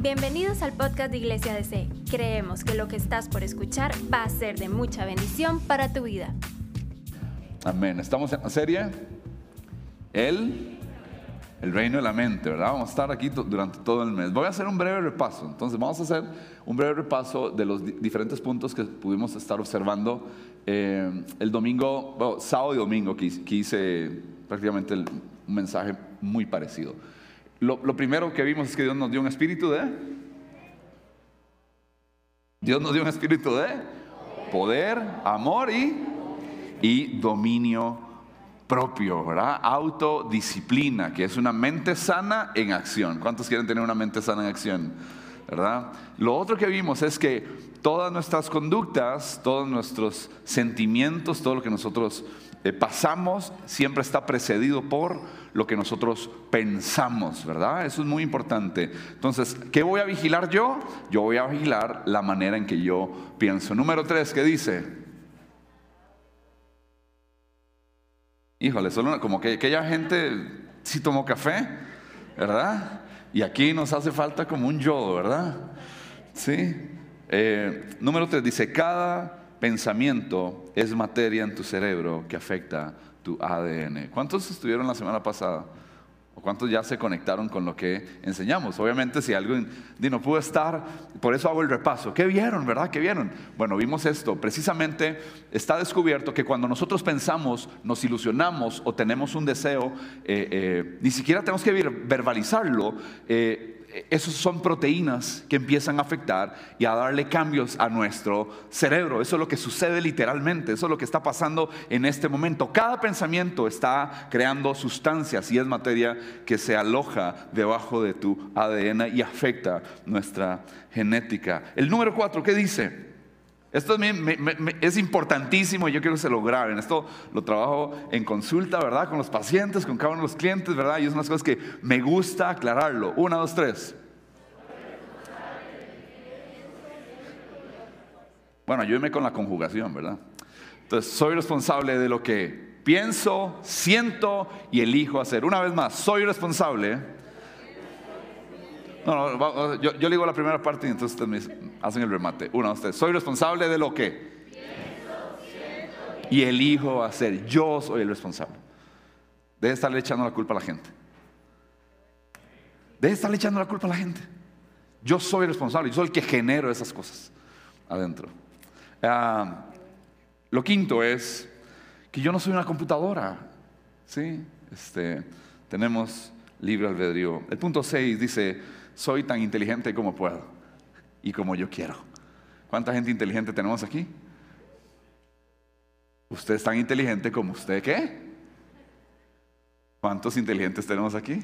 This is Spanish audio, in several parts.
Bienvenidos al podcast de Iglesia DC. Creemos que lo que estás por escuchar va a ser de mucha bendición para tu vida. Amén. Estamos en la serie El, el reino de la mente, ¿verdad? Vamos a estar aquí durante todo el mes. Voy a hacer un breve repaso. Entonces, vamos a hacer un breve repaso de los di- diferentes puntos que pudimos estar observando eh, el domingo, sábado y domingo, que hice prácticamente el- un mensaje muy parecido. Lo, lo primero que vimos es que Dios nos dio un espíritu de. Dios nos dio un espíritu de poder, amor y y dominio propio, ¿verdad? Autodisciplina, que es una mente sana en acción. ¿Cuántos quieren tener una mente sana en acción? ¿Verdad? Lo otro que vimos es que todas nuestras conductas, todos nuestros sentimientos, todo lo que nosotros eh, pasamos, siempre está precedido por lo que nosotros pensamos, ¿verdad? Eso es muy importante. Entonces, ¿qué voy a vigilar yo? Yo voy a vigilar la manera en que yo pienso. Número tres, ¿qué dice? Híjole, solo una- como que aquella gente sí tomó café, ¿verdad? Y aquí nos hace falta como un yodo, ¿verdad? Sí. Eh, número tres dice, cada pensamiento es materia en tu cerebro que afecta tu ADN. ¿Cuántos estuvieron la semana pasada? ¿O cuántos ya se conectaron con lo que enseñamos? Obviamente si di, no pudo estar, por eso hago el repaso. ¿Qué vieron, verdad? ¿Qué vieron? Bueno, vimos esto. Precisamente está descubierto que cuando nosotros pensamos, nos ilusionamos o tenemos un deseo, eh, eh, ni siquiera tenemos que ver- verbalizarlo. eh, esos son proteínas que empiezan a afectar y a darle cambios a nuestro cerebro. Eso es lo que sucede literalmente, eso es lo que está pasando en este momento. Cada pensamiento está creando sustancias y es materia que se aloja debajo de tu ADN y afecta nuestra genética. El número cuatro, ¿qué dice? Esto me- me- es importantísimo y yo quiero que se lo graben. Esto lo trabajo en consulta, ¿verdad? Con los pacientes, con cada uno de los clientes, ¿verdad? Y es unas cosas que me gusta aclararlo. Una, dos, tres. Bueno, ayúdeme con la conjugación, ¿verdad? Entonces, soy responsable de lo que pienso, siento y elijo hacer. Una vez más, soy responsable. No, no, yo, yo le digo la primera parte y entonces ustedes me hacen el remate. Una, tres. Soy responsable de lo que y elijo hacer. Yo soy el responsable. Debe estarle echando la culpa a la gente. Debe estarle echando la culpa a la gente. Yo soy responsable, yo soy el que genero esas cosas adentro. Ah, lo quinto es que yo no soy una computadora. ¿sí? Este, tenemos libre albedrío. El punto 6 dice, soy tan inteligente como puedo y como yo quiero. ¿Cuánta gente inteligente tenemos aquí? Usted es tan inteligente como usted, ¿qué? ¿Cuántos inteligentes tenemos aquí?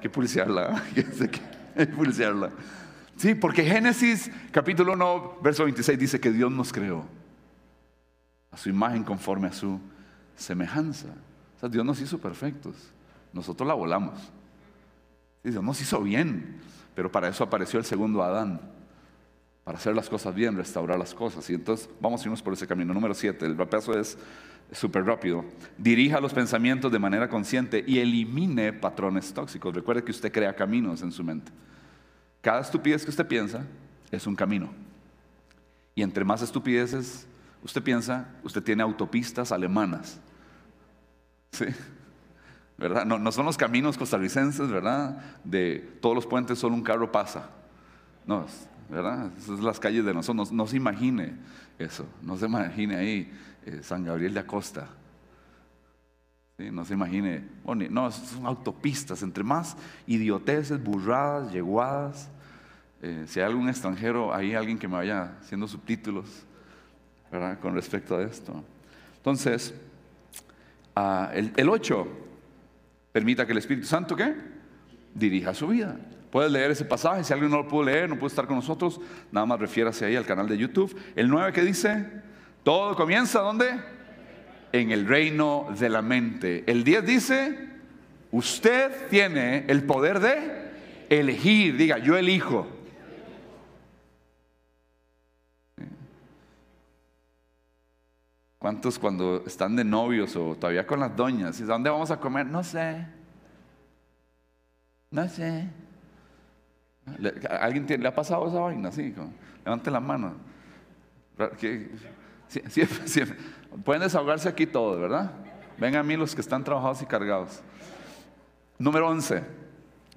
Que pulsearla, que pulsearla. Sí, porque Génesis capítulo 1, verso 26 dice que Dios nos creó a su imagen conforme a su semejanza. O sea, Dios nos hizo perfectos. Nosotros la volamos. Dios nos hizo bien, pero para eso apareció el segundo Adán, para hacer las cosas bien, restaurar las cosas. Y entonces vamos a irnos por ese camino. Número 7, el paso es súper rápido. Dirija los pensamientos de manera consciente y elimine patrones tóxicos. Recuerde que usted crea caminos en su mente. Cada estupidez que usted piensa es un camino. Y entre más estupideces usted piensa, usted tiene autopistas alemanas. ¿Sí? ¿Verdad? No, no son los caminos costarricenses, ¿verdad? De todos los puentes solo un carro pasa. No, ¿verdad? Esas son las calles de nosotros. No, se imagine eso. No se imagine ahí eh, San Gabriel de Acosta. ¿Sí? No se imagine. ni- no, son autopistas. Entre más idioteces, burradas, yeguadas. Eh, si hay algún extranjero, hay alguien que me vaya haciendo subtítulos, ¿verdad? Con respecto a esto. Entonces, ah, el 8, permita que el Espíritu Santo, ¿qué? Dirija su vida. Puedes leer ese pasaje, si alguien no lo pudo leer, no puede estar con nosotros, nada más refiérase ahí al canal de YouTube. El 9 que dice, todo comienza ¿dónde? En el reino de la mente. El 10 dice, usted tiene el poder de elegir, diga, yo elijo. ¿Cuántos cuando están de novios o todavía con las doñas? ¿Y dónde vamos a comer? No sé. No sé. ¿A alguien le ha pasado esa vaina? Sí, levante la mano. Pueden desahogarse aquí todos, ¿verdad? Vengan a mí los que están trabajados y cargados. Número 11,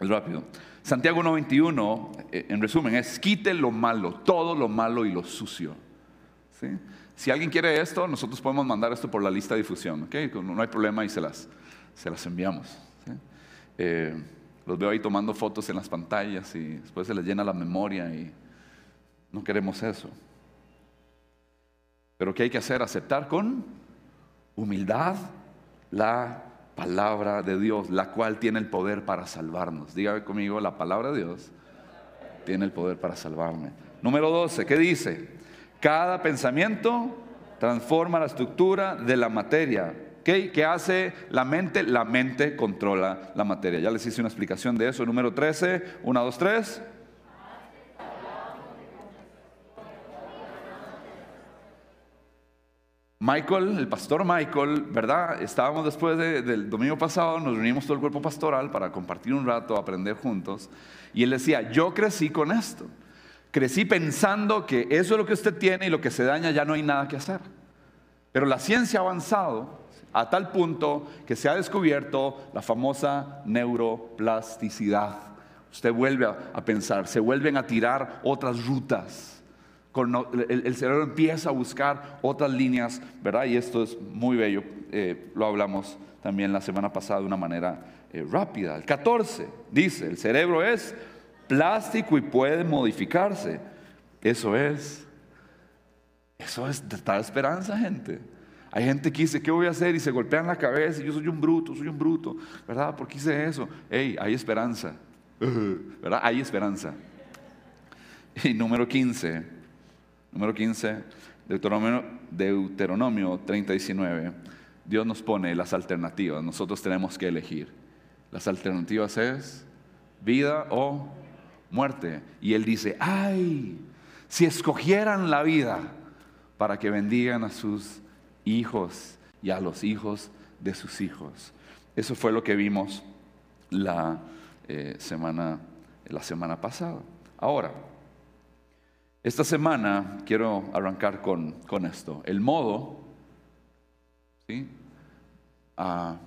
es rápido. Santiago 1.21, eh, en resumen, es quite lo malo, todo lo malo y lo sucio. Si alguien quiere esto, nosotros podemos mandar esto por la lista de difusión, No hay problema y se las, se las enviamos. Eh, los veo ahí tomando fotos en las pantallas y después se les llena la memoria y no queremos eso. Pero ¿qué hay que hacer? Aceptar con humildad la palabra de Dios, la cual tiene el poder para salvarnos. Dígame conmigo, la palabra de Dios tiene el poder para salvarme. Número 12, ¿qué dice? Cada pensamiento transforma la estructura de la materia ¿Qué hace la mente? La mente controla la materia. Ya les hice una explicación de eso. Número 13, 1, 2, 3. Michael, el pastor Michael, ¿verdad? Estábamos después del domingo pasado, nos reunimos todo el cuerpo pastoral para compartir un rato, aprender juntos. Y él decía, yo crecí con esto. Crecí pensando que eso es lo que usted tiene y lo que se daña ya no hay nada que hacer. Pero la ciencia ha avanzado a tal punto que se ha descubierto la famosa neuroplasticidad. Usted vuelve a, pensar, se vuelven a tirar otras rutas. El, cerebro empieza a buscar otras líneas, ¿verdad? Y esto es muy bello. Eh, lo hablamos también la semana pasada de una manera eh, rápida. El 14 dice, el cerebro es plástico y puede modificarse. Eso es, eso es tal esperanza, gente. Hay gente que dice, ¿qué voy a hacer? Y se golpean la cabeza, y yo soy un bruto, soy un bruto, ¿verdad? ¿Por qué hice eso? Hey, hay esperanza, ¿verdad? Hay esperanza. Y número 15, número 15, Deuteronomio, Deuteronomio 30, 19, Dios nos pone las alternativas, nosotros tenemos que elegir. Las alternativas es vida o muerte. Y Él dice, ay, si escogieran la vida para que bendigan a sus hijos y a los hijos de sus hijos. Eso fue lo que vimos la, eh, semana, la semana pasada. Ahora, esta semana quiero arrancar con, con esto. El modo, ¿sí? Ah,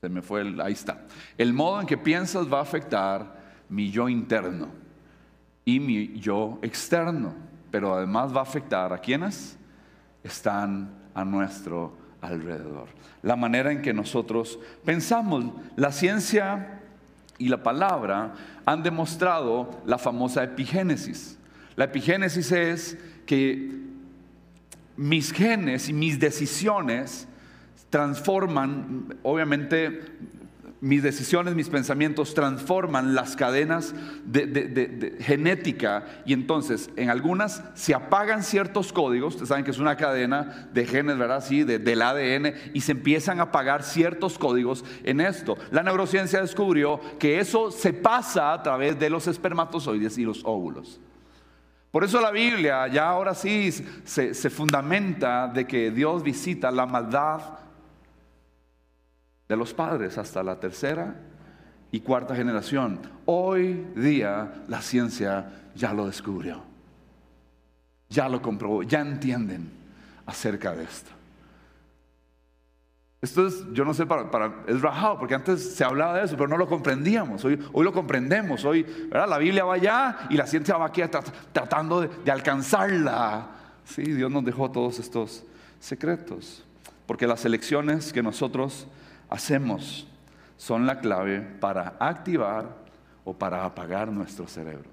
se me fue, el, ahí está. El modo en que piensas va a afectar mi yo interno y mi yo externo, pero además va a afectar a quiénes? están a nuestro alrededor. La manera en que nosotros pensamos, la ciencia y la palabra han demostrado la famosa epigénesis. La epigénesis es que mis genes y mis decisiones transforman, obviamente mis decisiones, mis pensamientos transforman las cadenas de, genética y entonces en algunas se apagan ciertos códigos, ustedes saben que es una cadena de genes, ¿verdad? Sí, del ADN y se empiezan a apagar ciertos códigos en esto. La neurociencia descubrió que eso se pasa a través de los espermatozoides y los óvulos. Por eso la Biblia ya ahora sí se, se fundamenta de que Dios visita la maldad de los padres hasta la tercera y cuarta generación. Hoy día la ciencia ya lo descubrió, ya lo comprobó, ya entienden acerca de esto. Esto es, yo no sé, para, es rajado, porque antes se hablaba de eso, pero no lo comprendíamos. Hoy, hoy lo comprendemos. Hoy. La Biblia va allá y la ciencia va aquí tratando de, de alcanzarla. Sí, Dios nos dejó todos estos secretos. Porque las elecciones que nosotros hacemos son la clave para activar o para apagar nuestro cerebro.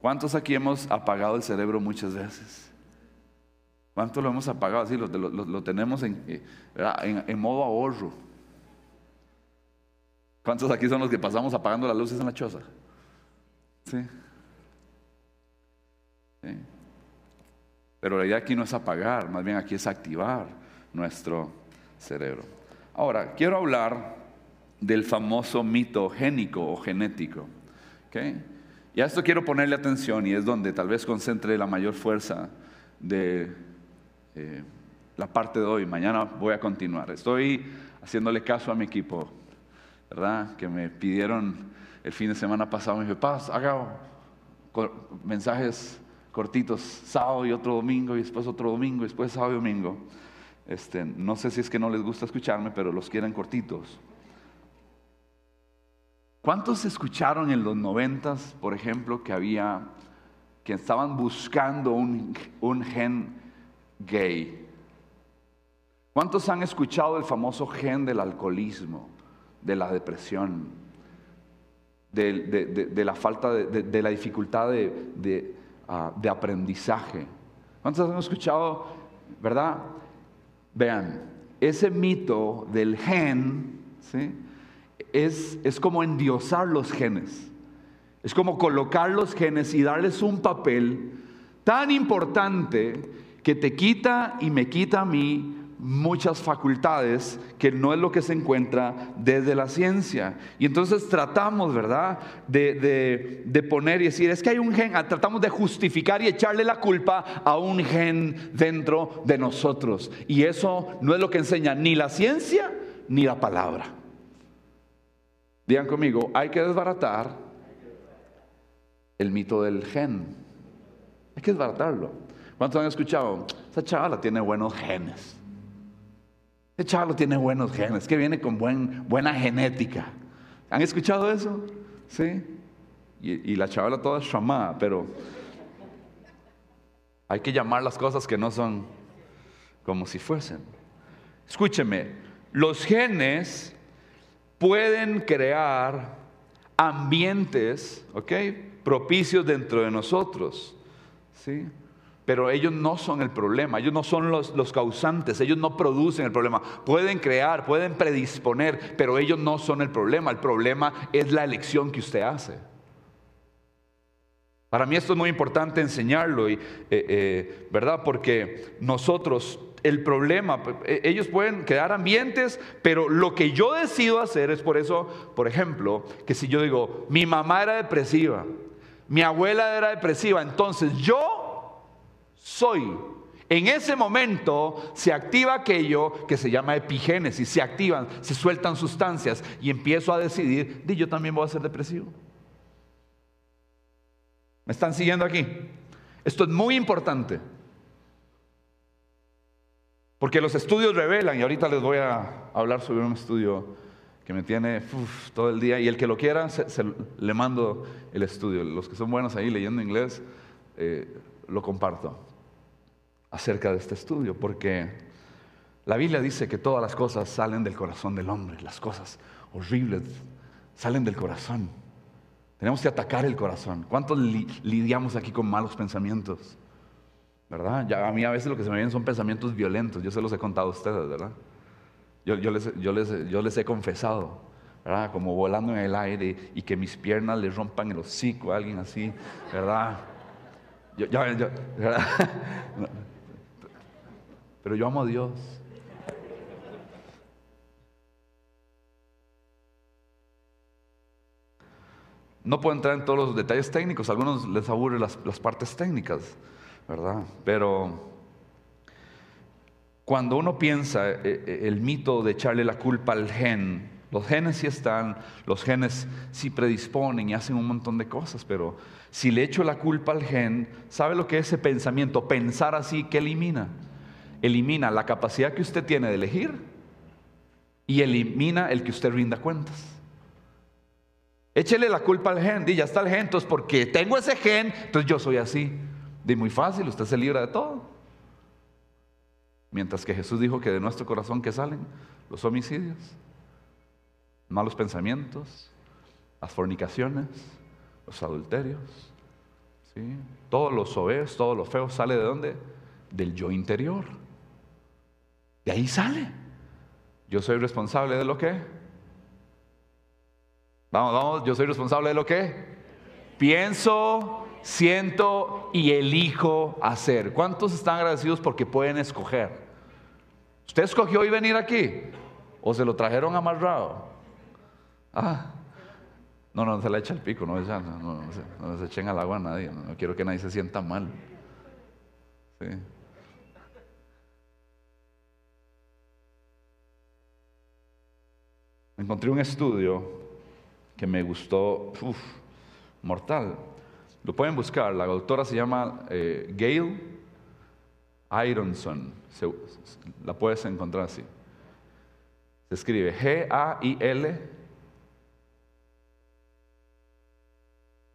¿Cuántos aquí hemos apagado el cerebro muchas veces? ¿Cuántos lo hemos apagado? Sí, lo, tenemos eh, en, modo ahorro. ¿Cuántos aquí son los que pasamos apagando las luces en la choza? Sí. Pero la idea aquí no es apagar, más bien aquí es activar nuestro cerebro. Ahora, quiero hablar del famoso mito génico o genético. Y a esto quiero ponerle atención y es donde tal vez concentre la mayor fuerza de eh, la parte de hoy. Mañana voy a continuar. Estoy haciéndole caso a mi equipo, ¿verdad? Que me pidieron el fin de semana pasado me dijo, Paz, haga mensajes cortitos, sábado y otro domingo, y después otro domingo, y después sábado y domingo. Este, no sé si es que no les gusta escucharme, pero los quieren cortitos. ¿Cuántos escucharon en los noventas, por ejemplo, que había, que estaban buscando un, gen gay? ¿Cuántos han escuchado el famoso gen del alcoholismo, de la depresión, de, la falta de, la dificultad ah, de, aprendizaje? ¿Cuántos han escuchado, verdad? Vean, ese mito del gen, es, es como endiosar los genes. Es como colocar los genes y darles un papel tan importante que te quita y me quita a mí muchas facultades que no es lo que se encuentra desde la ciencia. Y entonces tratamos, ¿verdad?, de, de, poner y decir, es que hay un gen, tratamos de justificar y echarle la culpa a un gen dentro de nosotros. Y eso no es lo que enseña ni la ciencia ni la palabra. Digan conmigo, hay que desbaratar el mito del gen. Hay que desbaratarlo. ¿Cuántos han escuchado? Esa chavala tiene buenos genes. Ese chaval tiene buenos genes, que viene con buen, buena genética. ¿Han escuchado eso? Sí. Y, la chavala toda chamada, pero hay que llamar las cosas que no son como si fuesen. Escúcheme, los genes pueden crear ambientes, ¿ok? Propicios dentro de nosotros, ¿sí? Pero ellos no son el problema, ellos no son los, causantes, ellos no producen el problema. Pueden crear, pueden predisponer, pero ellos no son el problema. El problema es la elección que usted hace. Para mí esto es muy importante enseñarlo, y, eh, eh, ¿verdad? Porque nosotros el problema. E, ellos pueden crear ambientes, pero lo que yo decido hacer es por eso, por ejemplo, que si yo digo, mi mamá era depresiva, mi abuela era depresiva, entonces yo soy. En ese momento se activa aquello que se llama epigénesis, se activan, se sueltan sustancias y empiezo a decidir, di yo también voy a ser depresivo. ¿Me están siguiendo aquí? Esto es muy importante. Porque los estudios revelan, y ahorita les voy a hablar sobre un estudio que me tiene todo el día, y el que lo quiera, le mando el estudio. Los que son buenos ahí leyendo inglés, eh, lo comparto acerca de este estudio, porque la Biblia dice que todas las cosas salen del corazón del hombre, las cosas horribles salen del corazón. Tenemos que atacar el corazón. ¿Cuántos lidiamos aquí con malos pensamientos? ¿verdad? Ya a mí a veces lo que se me vienen son pensamientos violentos, yo se los he contado a ustedes, ¿verdad? Yo, les, yo, les, yo les he confesado, ¿verdad? Como volando en el aire y que mis piernas le rompan el hocico a alguien así, ¿verdad? Yo, ¿verdad? Pero yo amo a Dios. No puedo entrar en todos los detalles técnicos, a algunos les aburren las, las partes técnicas. ¿verdad? Pero cuando uno piensa eh, eh, el mito de echarle la culpa al gen, los genes sí están, los genes sí predisponen y hacen un montón de cosas, pero si le echo la culpa al gen, ¿sabe lo que es ese pensamiento? Pensar así, ¿qué elimina? Elimina la capacidad que usted tiene de elegir y elimina el que usted rinda cuentas. Échele la culpa al gen, y ya está el gen, entonces porque tengo ese gen, entonces yo soy así. De muy fácil, usted se libra de todo. Mientras que Jesús dijo que de nuestro corazón que salen los homicidios, malos pensamientos, las fornicaciones, los adulterios, ¿sí? todos los soez, todo lo feo sale de dónde? Del yo interior. De ahí sale. Yo soy responsable de lo que. Vamos, vamos, yo soy responsable de lo que. Pienso, siento y elijo hacer. ¿Cuántos están agradecidos porque pueden escoger? ¿Usted escogió hoy venir aquí? ¿O se lo trajeron amarrado? Ah, no, no, se le echa el pico, no, no, se, echen al agua a nadie, no, quiero que nadie se sienta mal. Encontré un estudio que me gustó, mortal. Lo pueden buscar, la autora se llama eh, Gail Ironson, la puedes encontrar así. Se escribe G-A-I-L,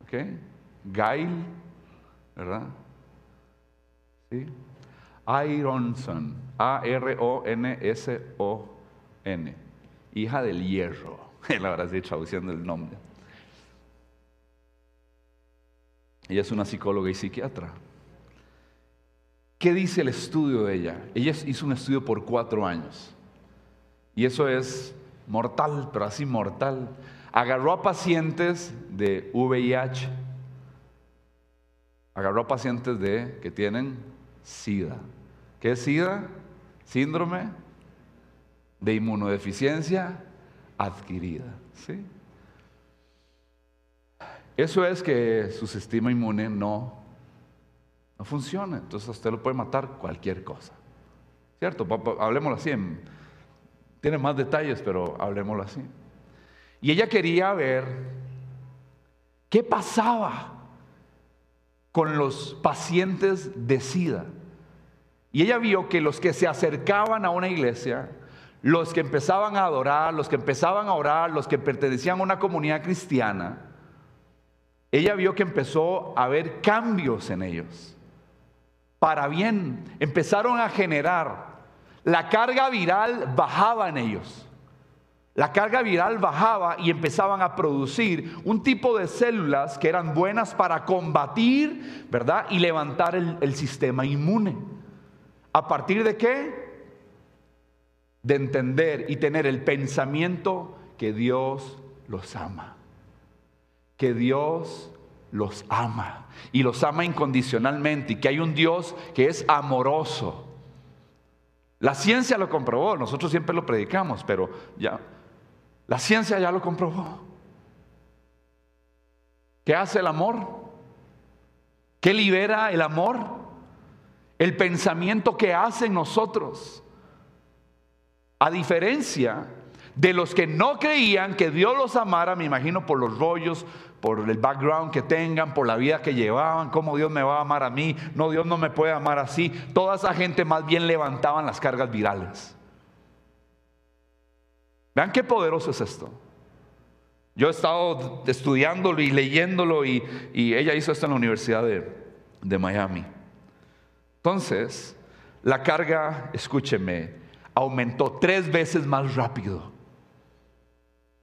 ¿ok? Gail, ¿verdad? ¿Sí? Ironson, A-R-O-N-S-O-N, hija del hierro, verdad sí, traduciendo el nombre. Ella es una psicóloga y psiquiatra. ¿Qué dice el estudio de ella? Ella hizo un estudio por cuatro años. Y eso es mortal, pero así mortal. Agarró a pacientes de VIH, agarró a pacientes de, que tienen SIDA. ¿Qué es SIDA? Síndrome de inmunodeficiencia adquirida. ¿sí? Eso es que su sistema inmune no, no funciona. Entonces usted lo puede matar cualquier cosa. ¿Cierto? Hablemoslo así. en- tiene más detalles, pero hablemoslo así. Y ella quería ver qué pasaba con los pacientes de SIDA. Y ella vio que los que se acercaban a una iglesia, los que empezaban a adorar, los que empezaban a orar, los que pertenecían a una comunidad cristiana, ella vio que empezó a haber cambios en ellos. Para bien, empezaron a generar. La carga viral bajaba en ellos. La carga viral bajaba y empezaban a producir un tipo de células que eran buenas para combatir, ¿verdad? Y levantar el, el sistema inmune. ¿A partir de qué? De entender y tener el pensamiento que Dios los ama. Que Dios los ama. Y los ama incondicionalmente. Y que hay un Dios que es amoroso. La ciencia lo comprobó, nosotros siempre lo predicamos, pero ya, la ciencia ya lo comprobó. ¿Qué hace el amor? ¿Qué libera el amor? El pensamiento que hace en nosotros. A diferencia de los que no creían que Dios los amara, me imagino por los rollos, por el background que tengan, por la vida que llevaban, cómo Dios me va a amar a mí, no, Dios no me puede amar así. Toda esa gente más bien levantaban las cargas virales. Vean qué poderoso es esto. Yo he estado estudiándolo y leyéndolo y, y ella hizo esto en la Universidad de, de Miami. Entonces, la carga, escúcheme, aumentó tres veces más rápido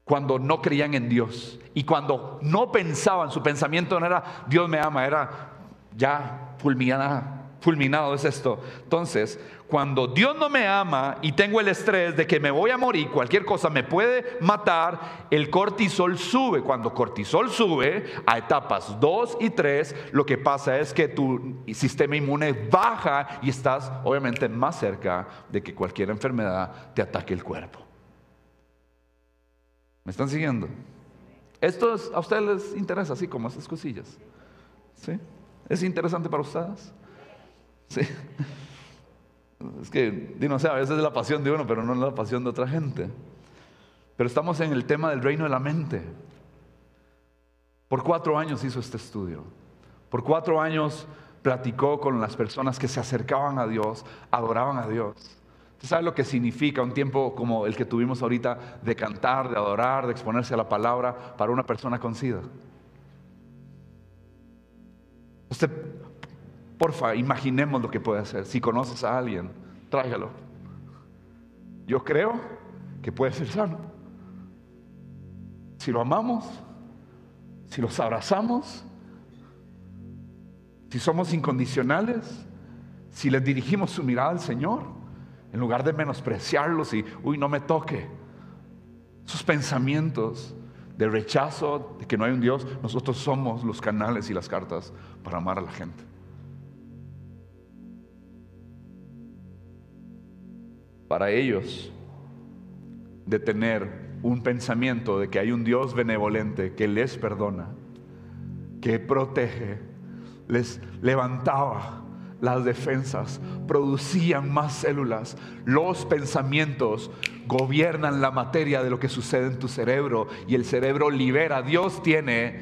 cuando no creían en Dios y cuando no pensaban, su pensamiento no era Dios me ama, era ya fulminado es esto. Entonces, cuando Dios no me ama y tengo el estrés de que me voy a morir, cualquier cosa me puede matar, el cortisol sube. Cuando cortisol sube a etapas 2 y 3, lo que pasa es que tu sistema inmune baja y estás obviamente más cerca de que cualquier enfermedad te ataque el cuerpo. ¿Me están siguiendo? Esto es- a ustedes les interesa, así como estas cosillas. ¿Sí? ¿Es interesante para ustedes? Sí. Es que, no sé, a veces es la pasión de uno, pero no es la pasión de otra gente. Pero estamos en el tema del reino de la mente. Por cuatro años hizo este estudio. Por cuatro años platicó con las personas que se acercaban a Dios, adoraban a Dios. ¿Usted sabe lo que significa un tiempo como el que tuvimos ahorita de cantar, de adorar, de exponerse a la palabra para una persona con SIDA? Usted, porfa, imaginemos lo que puede hacer. Si conoces a alguien, tráigalo. Yo creo que puede ser sano. Si lo amamos, si los abrazamos, si somos incondicionales, si les dirigimos su mirada al Señor, en lugar de menospreciarlos y, uy, no me toque, sus pensamientos de rechazo, de que no hay un Dios, nosotros somos los canales y las cartas para amar a la gente. Para ellos, de tener un pensamiento de que hay un Dios benevolente que les perdona, que protege, les levantaba las defensas, producían más células. Los pensamientos gobiernan la materia de lo que sucede en tu cerebro y el cerebro libera. Dios tiene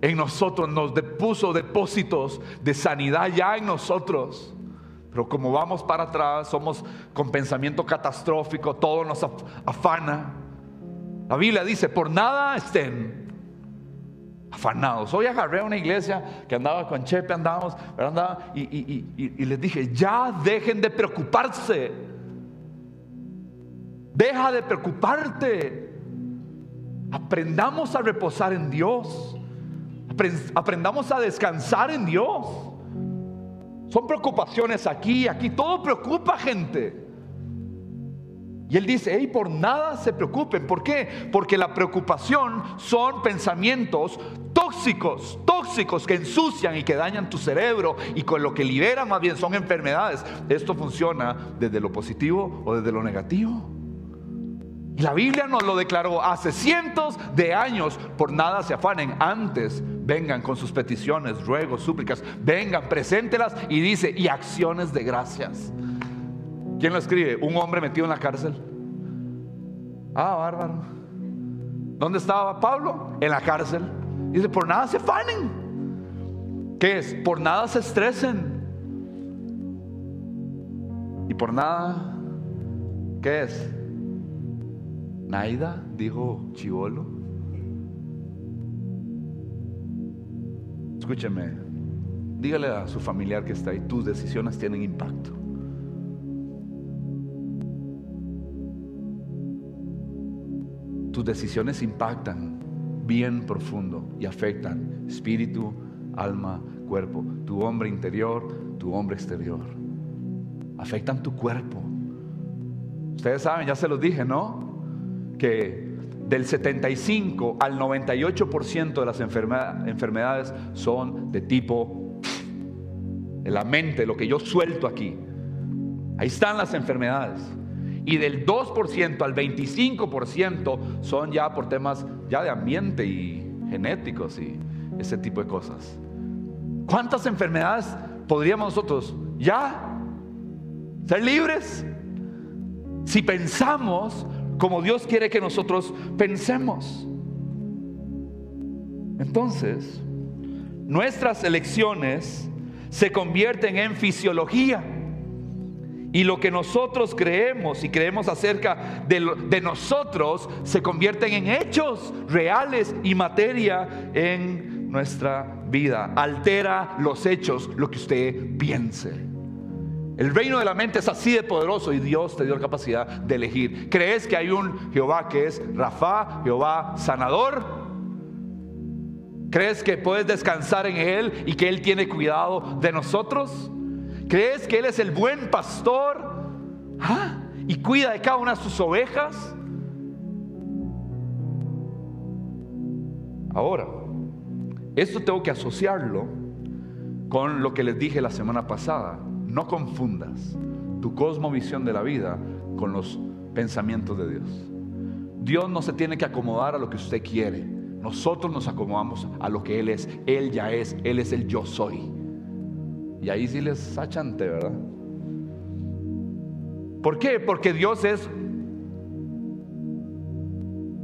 en nosotros, nos puso depósitos de sanidad ya en nosotros. Pero como vamos para atrás, somos con pensamiento catastrófico, todo nos afana. La Biblia dice, por nada estén afanados. Hoy agarré a una iglesia que andaba con Chepe, andábamos, andaba, y, y les dije, ya dejen de preocuparse. Deja de preocuparte. Aprendamos a reposar en Dios. Aprendamos a descansar en Dios. Son preocupaciones aquí, aquí, todo preocupa gente. Y él dice, hey, por nada se preocupen. ¿Por qué? Porque la preocupación son pensamientos tóxicos, tóxicos que ensucian y que dañan tu cerebro y con lo que liberan más bien son enfermedades. Esto funciona desde lo positivo o desde lo negativo. La Biblia nos lo declaró hace cientos de años. Por nada se afanen. Antes vengan con sus peticiones, ruegos, súplicas. Vengan, preséntelas y dice, y acciones de gracias. ¿Quién lo escribe? Un hombre metido en la cárcel. Ah, bárbaro. ¿Dónde estaba Pablo? En la cárcel. Dice, por nada se afanen. ¿Qué es? Por nada se estresen. Y por nada, ¿qué es? Naida, dijo Chivolo. Escúcheme, dígale a su familiar que está ahí, tus decisiones tienen impacto. tus decisiones impactan bien profundo y afectan espíritu, alma, cuerpo, tu hombre interior, tu hombre exterior. Afectan tu cuerpo. Ustedes saben, ya se los dije, ¿no? Que del 75 al 98% de las enfermedades son de tipo de la mente, lo que yo suelto aquí. Ahí están las enfermedades y del 2% al 25% son ya por temas ya de ambiente y genéticos y ese tipo de cosas. ¿Cuántas enfermedades podríamos nosotros ya ser libres si pensamos como Dios quiere que nosotros pensemos? Entonces, nuestras elecciones se convierten en fisiología y lo que nosotros creemos y creemos acerca de, nosotros se convierten en hechos reales y materia en nuestra vida. Altera los hechos, lo que usted piense. El reino de la mente es así de poderoso y Dios te dio la capacidad de elegir. ¿Crees que hay un Jehová que es Rafa, Jehová sanador? ¿Crees que puedes descansar en Él y que Él tiene cuidado de nosotros? ¿Crees que Él es el buen pastor? ¿Ah? Y cuida de cada una de sus ovejas. Ahora, esto tengo que asociarlo con lo que les dije la semana pasada. No confundas tu cosmovisión de la vida con los pensamientos de Dios. Dios no se tiene que acomodar a lo que usted quiere. Nosotros nos acomodamos a lo que Él es. Él ya es. Él es el yo soy. Y ahí sí les achante, ¿verdad? ¿Por qué? Porque Dios es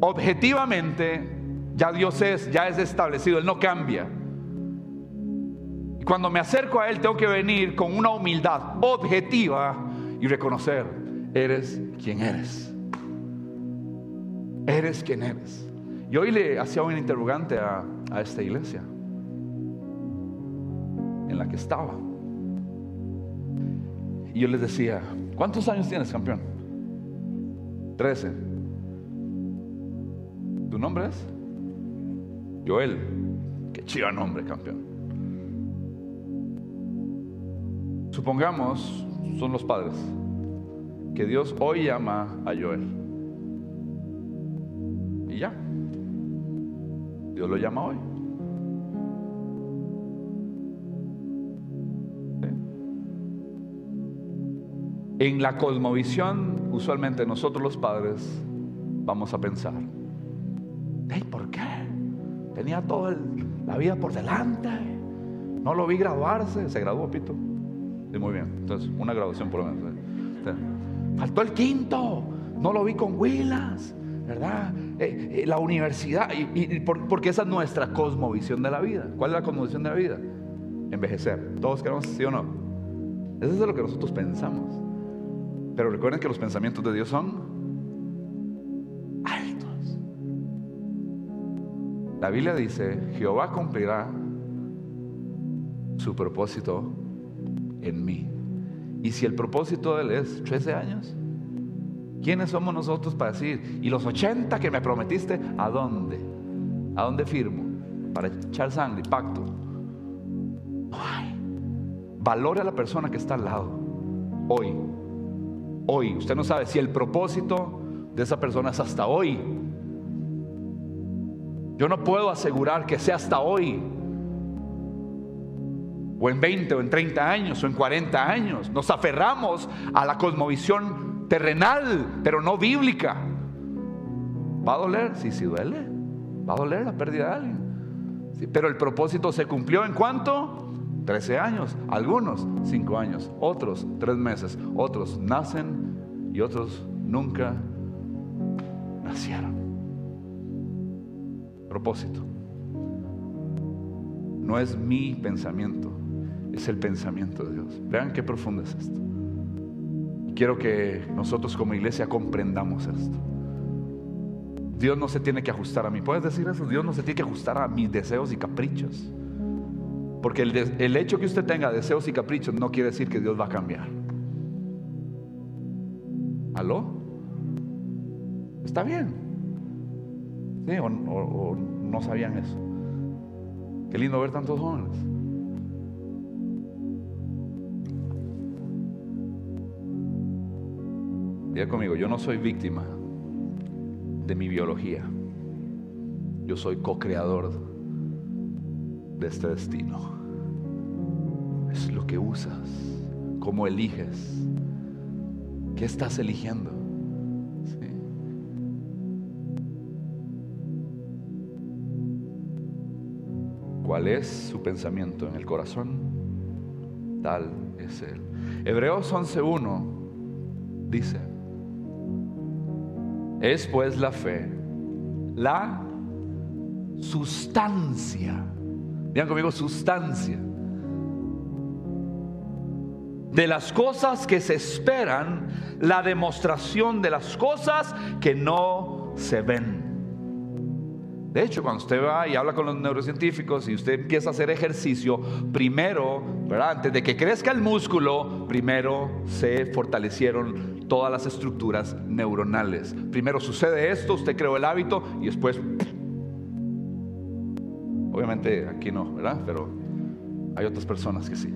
objetivamente, ya Dios es, ya es establecido, Él no cambia. Cuando me acerco a Él tengo que venir con una humildad objetiva y reconocer, eres quien eres. Eres quien eres. Y hoy le hacía un interrogante a, a esta iglesia en la que estaba. Y yo les decía, ¿cuántos años tienes, campeón? Trece. ¿Tu nombre es? Joel. Qué chido nombre, campeón. Supongamos, son los padres, que Dios hoy llama a Joel. Y ya. Dios lo llama hoy. En la cosmovisión, usualmente nosotros los padres vamos a pensar, ¿por qué? Tenía toda la vida por delante, no lo vi graduarse, se graduó Pito. Muy bien. Entonces, una graduación por lo menos. Faltó el quinto. No lo vi con Willas, ¿verdad? Eh, eh, la universidad. Y, porque esa es nuestra cosmovisión de la vida. ¿Cuál es la cosmovisión de la vida? Envejecer. ¿Todos queremos sí o no? Eso es lo que nosotros pensamos. Pero recuerden que los pensamientos de Dios son altos. La Biblia dice, Jehová cumplirá su propósito en mí. Y si el propósito de él es 13 años, ¿quiénes somos nosotros para decir, y los 80 que me prometiste, ¿a dónde? ¿A dónde firmo? Para echar sangre, pacto. Valore a la persona que está al lado. Hoy. Hoy. Usted no sabe si el propósito de esa persona es hasta hoy. Yo no puedo asegurar que sea hasta hoy o en 20 o en 30 años o en 40 años. Nos aferramos a la cosmovisión terrenal, pero no bíblica. ¿Va a doler? Sí, sí duele. Va a doler la pérdida de alguien. pero el propósito se cumplió en cuánto? 13 años, algunos 5 años, otros 3 meses, otros nacen y otros nunca nacieron. Propósito. No es mi pensamiento, es el pensamiento de Dios. Vean qué profundo es esto. Quiero que nosotros como iglesia comprendamos esto. Dios no se tiene que ajustar a mí. ¿Puedes decir eso? Dios no se tiene que ajustar a mis deseos y caprichos. Porque el, el hecho que usted tenga deseos y caprichos no quiere decir que Dios va a cambiar. ¿Aló? Está bien. O no sabían eso. Qué lindo ver tantos jóvenes. Diga conmigo, yo no soy víctima de mi biología. Yo soy co-creador de este destino. Es lo que usas, cómo eliges, qué estás eligiendo. ¿Cuál es su pensamiento en el corazón? Tal es él. Hebreos 11.1 dice, es pues la fe, la sustancia. Vean conmigo, sustancia. De las cosas que se esperan, la demostración de las cosas que no se ven. De hecho, cuando usted va y habla con los neurocientíficos y usted empieza a hacer ejercicio, primero, ¿verdad? antes de que crezca el músculo, primero se fortalecieron todas las estructuras neuronales. Primero sucede esto, usted creó el hábito y después, obviamente aquí no, ¿verdad? Pero hay otras personas que sí.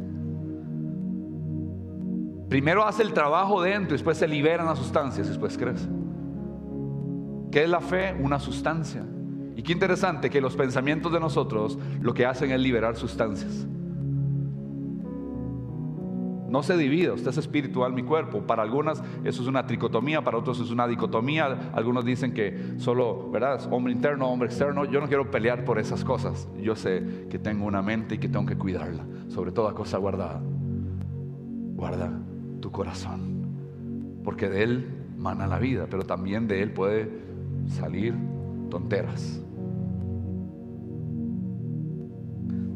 Primero hace el trabajo dentro después se liberan las sustancias y después crece. ¿Qué es la fe? Una sustancia. Y qué interesante que los pensamientos de nosotros lo que hacen es liberar sustancias. No se divide, usted es espiritual, mi cuerpo. Para algunas eso es una tricotomía, para otros es una dicotomía. Algunos dicen que solo, ¿verdad? Hombre interno, hombre externo. Yo no quiero pelear por esas cosas. Yo sé que tengo una mente y que tengo que cuidarla. Sobre toda cosa guardada. Guarda tu corazón. Porque de él mana la vida, pero también de él puede salir tonteras.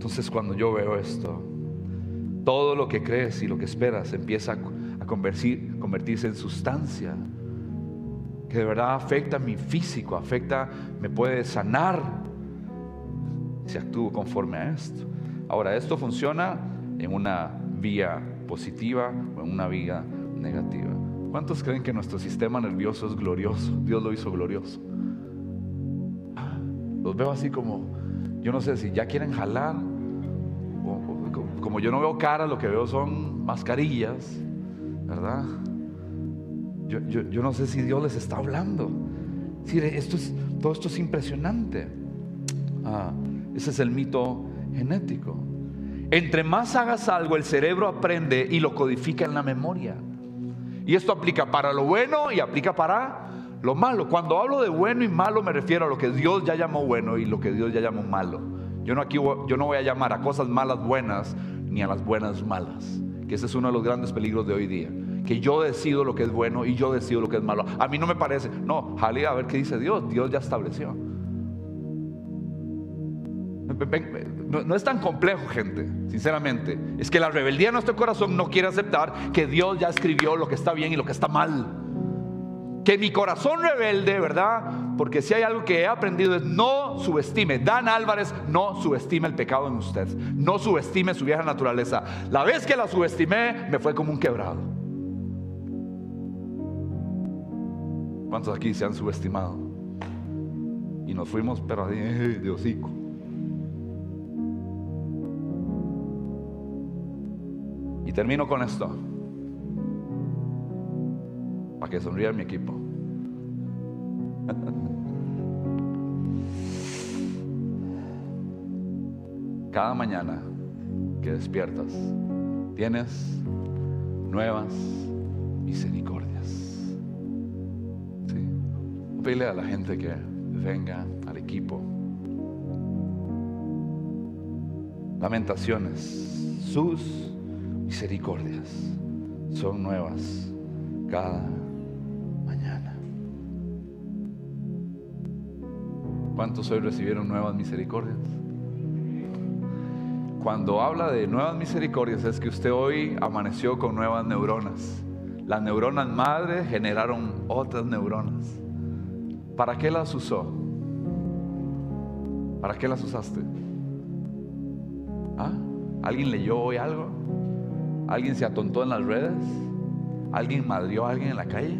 Entonces cuando yo veo esto, todo lo que crees y lo que esperas empieza a convertirse en sustancia que de verdad afecta mi físico, afecta, me puede sanar si actúo conforme a esto. Ahora, esto funciona en una vía positiva o en una vía negativa. ¿Cuántos creen que nuestro sistema nervioso es glorioso? Dios lo hizo glorioso. Los veo así como, yo no sé si ya quieren jalar como yo no veo cara, lo que veo son mascarillas, ¿verdad? Yo, no sé si Dios les está hablando. esto es, todo esto es impresionante. Ah, ese es el mito genético. Entre más hagas algo, el cerebro aprende y lo codifica en la memoria. Y esto aplica para lo bueno y aplica para lo malo. Cuando hablo de bueno y malo me refiero a lo que Dios ya llamó bueno y lo que Dios ya llamó malo. Yo no, aquí, yo no voy a llamar a cosas malas buenas ni a las buenas malas. que ese es uno de los grandes peligros de hoy día. Que yo decido lo que es bueno y yo decido lo que es malo. A mí no me parece. No, jale a ver qué dice Dios. Dios ya estableció. No, es tan complejo, gente, sinceramente. Es que la rebeldía de nuestro corazón no quiere aceptar que Dios ya escribió lo que está bien y lo que está mal. Que mi corazón rebelde, ¿verdad? Porque si hay algo que he aprendido es no subestime. Dan Álvarez no subestime el pecado en usted. No subestime su vieja naturaleza. La vez que la subestimé, me fue como un quebrado. ¿Cuántos aquí se han subestimado? Y nos fuimos, pero de hocico. Y termino con esto. Para que sonría mi equipo. Cada mañana que despiertas, tienes nuevas misericordias. ¿Sí? A la gente que venga al equipo. Lamentaciones, sus misericordias son nuevas cada ¿Cuántos hoy recibieron nuevas misericordias? Cuando habla de nuevas misericordias es que usted hoy amaneció con nuevas neuronas. Las neuronas madre generaron otras neuronas. ¿Para qué las usó? ¿Para qué las usaste? ¿Ah? ¿Alguien leyó hoy algo? ¿Alguien se atontó en las redes? ¿Alguien madrió a alguien en la calle?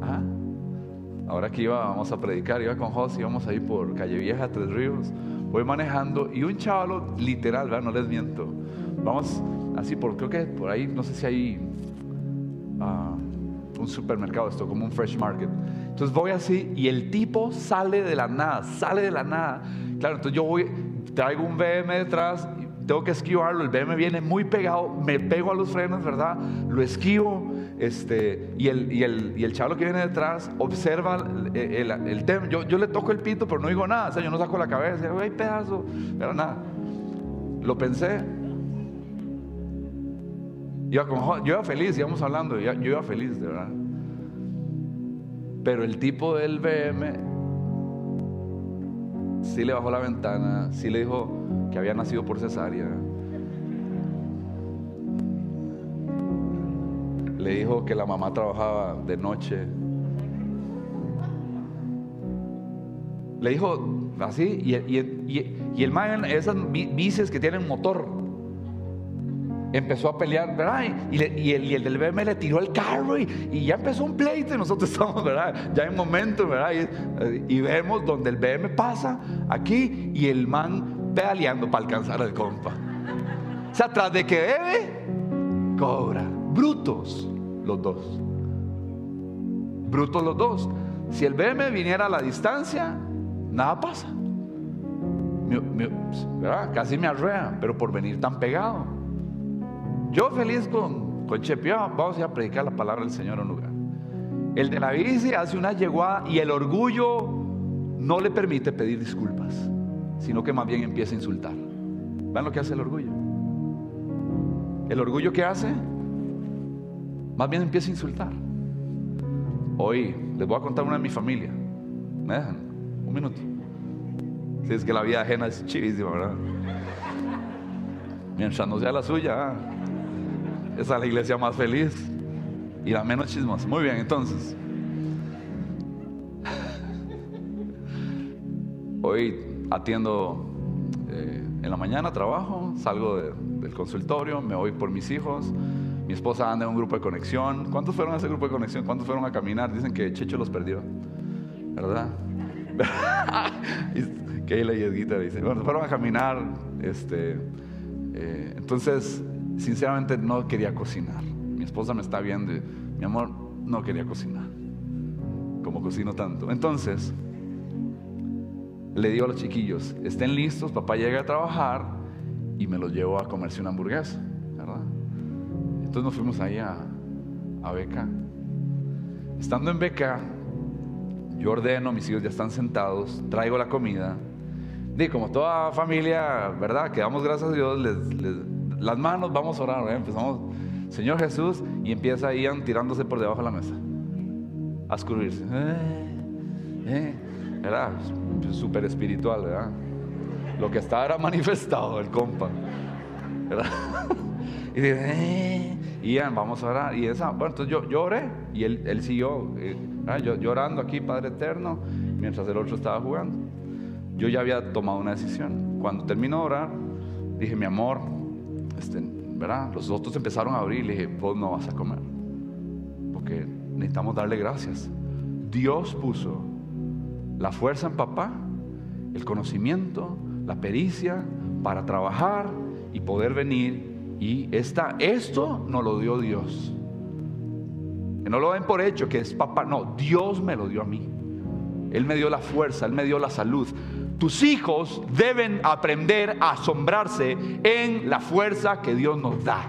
¿Ah? Ahora que iba, vamos a predicar, iba con José, íbamos ahí por Calle Vieja, Tres Ríos, voy manejando y un chaval literal, no les miento, vamos así por, creo que por ahí, no sé si hay ah, un supermercado, esto como un fresh market. Entonces voy así y el tipo sale de la nada, sale de la nada. Claro, entonces yo voy, traigo un BM detrás tengo que esquivarlo, el BM viene muy pegado, me pego a los frenos, ¿verdad? Lo esquivo, este, y, el, y, el, y el chavo que viene detrás observa el, el, tema. Yo, yo, le toco el pito, pero no digo nada, o sea, yo no saco la cabeza, ay, pedazo, pero nada. Lo pensé. Yo, iba feliz, íbamos hablando, yo, yo iba feliz, de verdad. Pero el tipo del BM sí le bajó la ventana, sí le dijo, que había nacido por cesárea. Le dijo que la mamá trabajaba de noche. Le dijo así, y, y, el man, esas bicis que tienen motor, empezó a pelear, ¿verdad? Y, el, el, del BM le tiró el carro y, ya empezó un pleito y nosotros estamos, ¿verdad? Ya en momento, ¿verdad? Y, vemos donde el BM pasa aquí y el man peleando para alcanzar al compa. O sea, tras de que debe, cobra. Brutos los dos. Brutos los dos. Si el BM viniera a la distancia, nada pasa. Casi me arrea, pero por venir tan pegado. Yo feliz con, con Chepi, vamos a predicar la palabra del Señor en lugar. El de la bici hace una yeguada y el orgullo no le permite pedir disculpas sino que más bien empieza a insultar. ¿Ven lo que hace el orgullo? El orgullo que hace, más bien empieza a insultar. Hoy les voy a contar una de mi familia. ¿Me dejan? Un minuto. Si es que la vida ajena es chivísima, ¿verdad? Mientras no sea la suya, esa es la iglesia más feliz y la menos chismosa. Muy bien, entonces. Hoy atiendo eh, en la mañana, trabajo, salgo del consultorio, me voy por mis hijos. Mi esposa anda en un grupo de conexión. ¿Cuántos fueron a ese grupo de conexión? ¿Cuántos fueron a caminar? Dicen que Checho los perdió. ¿Verdad? Keila y Edguita dicen, bueno, fueron a caminar. Este, eh, entonces, sinceramente no quería cocinar. Mi esposa me está viendo. mi amor, no quería cocinar. Como cocino tanto. Entonces, le digo a los chiquillos, estén listos, papá llega a trabajar y me los llevo a comerse una hamburguesa. Entonces nos fuimos ahí a, Beca. Estando en Beca, yo ordeno, mis hijos ya están sentados, traigo la comida. Y como toda familia, ¿verdad? Que damos gracias a Dios, les, las manos, vamos a orar. Empezamos, Señor Jesús, y empieza Ian tirándose por debajo de la mesa, a escurrirse. Eh, eh, era súper espiritual, ¿verdad? Lo que estaba era manifestado, el compa. Y dice, eh, Ian, vamos a orar. Y esa, bueno, entonces yo, yo oré y él, él siguió eh, yo, llorando aquí, Padre Eterno, mientras el otro estaba jugando. Yo ya había tomado una decisión. Cuando terminó de orar, dije, mi amor, este, ¿verdad? Los otros empezaron a abrir y le dije, vos no vas a comer. Porque necesitamos darle gracias. Dios puso la fuerza en papá, el conocimiento, la pericia para trabajar y poder venir. Y esta, esto nos lo dio Dios. No lo ven por hecho, que es papá. No, Dios me lo dio a mí. Él me dio la fuerza, Él me dio la salud. Tus hijos deben aprender a asombrarse en la fuerza que Dios nos da.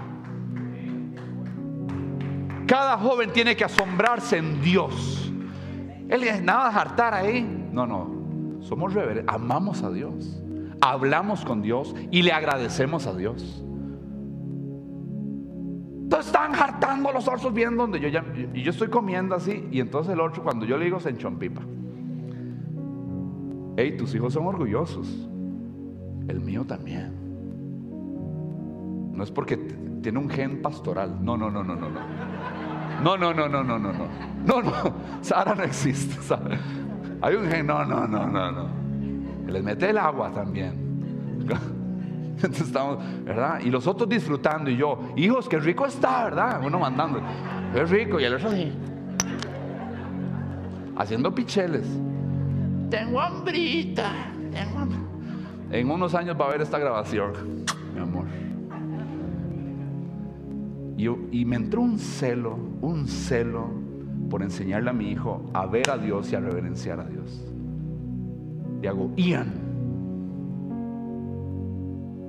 Cada joven tiene que asombrarse en Dios. Él es nada de hartar ahí. No, no. Somos reverentes. Amamos a Dios. Hablamos con Dios y le agradecemos a Dios. Entonces están hartando los osos viendo donde yo ya. Y yo estoy comiendo así. Y entonces el otro, cuando yo le digo, se enchompipa. Hey, tus hijos son orgullosos. El mío también. No es porque tiene un gen pastoral. No, no, no, no, no, no. No, no, no, no, no, no, no. No, no. Sara no existe. Hay un gen. No, no, no, no, no. Les mete el agua también. Entonces estamos, ¿verdad? Y los otros disfrutando y yo, hijos, qué rico está, ¿verdad? Uno mandando, es rico. Y el otro así, haciendo picheles. Tengo hambrita, tengo En unos años va a haber esta grabación, mi amor. Y, y me entró un celo, un celo por enseñarle a mi hijo a ver a Dios y a reverenciar a Dios. Y hago, Ian,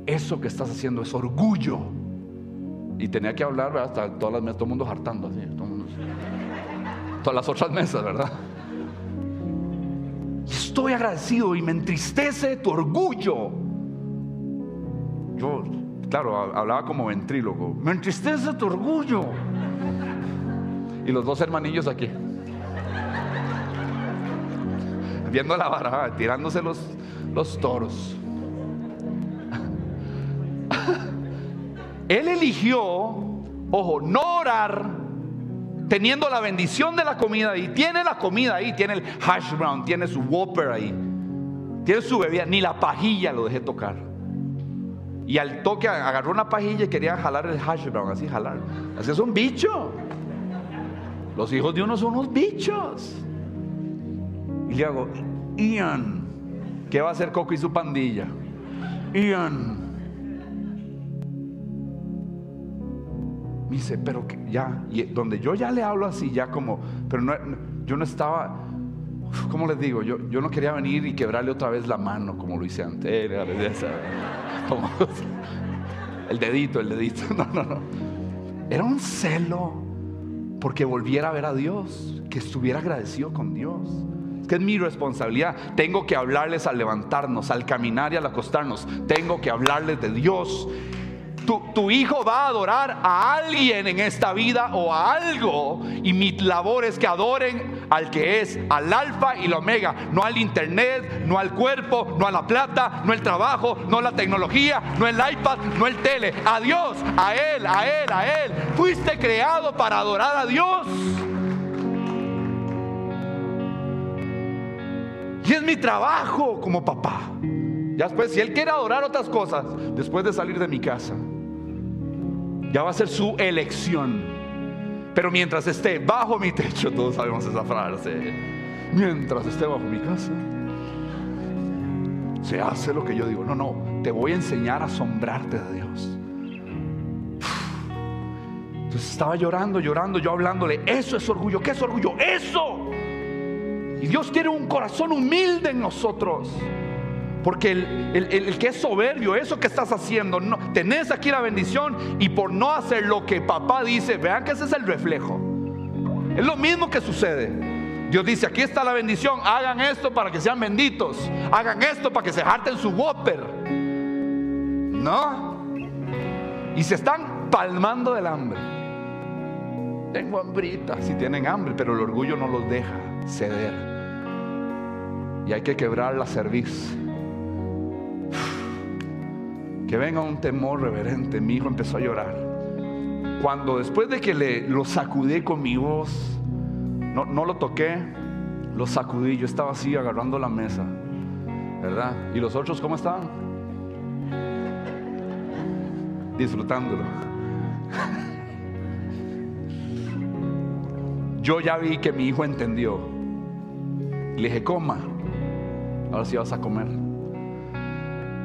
eso que estás haciendo es orgullo. Y tenía que hablar, Hasta todas las mesas, todo el mundo hartando así. todas las otras mesas, ¿verdad? Estoy agradecido y me entristece tu orgullo. Yo, claro, hablaba como ventrílogo. Me entristece tu orgullo. Y los dos hermanillos aquí. Viendo la vara, tirándose los, los toros. Él eligió, ojo, no orar teniendo la bendición de la comida y tiene la comida ahí, tiene el hash brown, tiene su whopper ahí, tiene su bebida, ni la pajilla lo dejé tocar. Y al toque agarró una pajilla y quería jalar el hash brown, así jalar. Así es un bicho. Los hijos de uno son unos bichos. Y le hago, Ian, ¿qué va a hacer Coco y su pandilla? Ian, Me dice, pero que ya, y donde yo ya le hablo así, ya como, pero no, yo no estaba, ¿cómo les digo? Yo, yo no quería venir y quebrarle otra vez la mano como lo hice antes. el dedito, el dedito. No, no, no. Era un celo porque volviera a ver a Dios, que estuviera agradecido con Dios. Es que es mi responsabilidad. Tengo que hablarles al levantarnos, al caminar y al acostarnos. Tengo que hablarles de Dios tu, hijo va a adorar a alguien en esta vida o a algo. Y mi labor es que adoren al que es, al alfa y la omega. No al internet, no al cuerpo, no a la plata, no el trabajo, no la tecnología, no el iPad, no el tele. A Dios, a Él, a Él, a Él. Fuiste creado para adorar a Dios. Y es mi trabajo como papá. Ya después, si Él quiere adorar otras cosas, después de salir de mi casa, ya va a ser su elección. Pero mientras esté bajo mi techo, todos sabemos esa frase, mientras esté bajo mi casa, se hace lo que yo digo. No, no, te voy a enseñar a asombrarte de Dios. Entonces estaba llorando, llorando, yo hablándole, eso es orgullo, ¿qué es orgullo? Eso. Y Dios quiere un corazón humilde en nosotros. Porque el, que es soberbio, eso que estás haciendo, no, tenés aquí la bendición y por no hacer lo que papá dice, vean que ese es el reflejo. Es lo mismo que sucede. Dios dice, aquí está la bendición, hagan esto para que sean benditos, hagan esto para que se harten su whopper. No. y se están palmando del hambre. Tengo hambrita, si tienen hambre, pero el orgullo no los deja ceder. Y hay que quebrar la cerviz. Que venga un temor reverente. Mi hijo empezó a llorar. Cuando después de que le, lo sacudí con mi voz, no, no lo toqué, lo sacudí. Yo estaba así agarrando la mesa, ¿verdad? ¿Y los otros cómo estaban? Disfrutándolo. Yo ya vi que mi hijo entendió. Le dije, coma. Ahora sí vas a comer.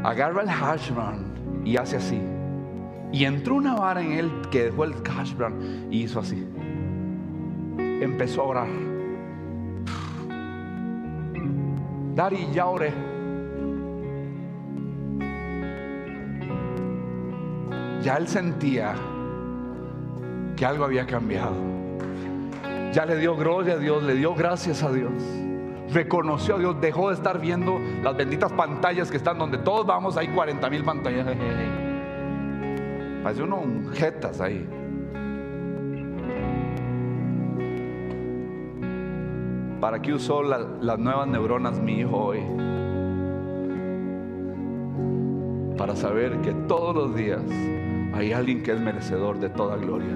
Agarra el hash brown y hace así. Y entró una vara en él que dejó el brown y hizo así. Empezó a orar. Dari, ya oré. Ya él sentía que algo había cambiado. Ya le dio gloria a Dios, le dio gracias a Dios. Reconoció a Dios, dejó de estar viendo las benditas pantallas que están donde todos vamos, hay 40 mil pantallas. Parece uno un jetas ahí. ¿Para qué usó la- las nuevas neuronas mi hijo hoy? Para saber que todos los días hay alguien que es merecedor de toda gloria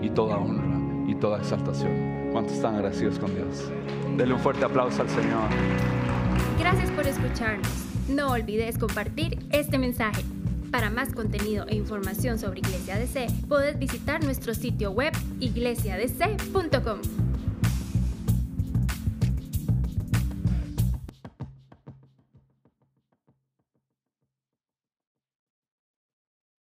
y toda honra y toda exaltación. ¿Cuántos están agradecidos con Dios? Denle un fuerte aplauso al Señor. Gracias por escucharnos. No olvides compartir este mensaje. Para más contenido e información sobre Iglesia DC, puedes visitar nuestro sitio web iglesiadc.com.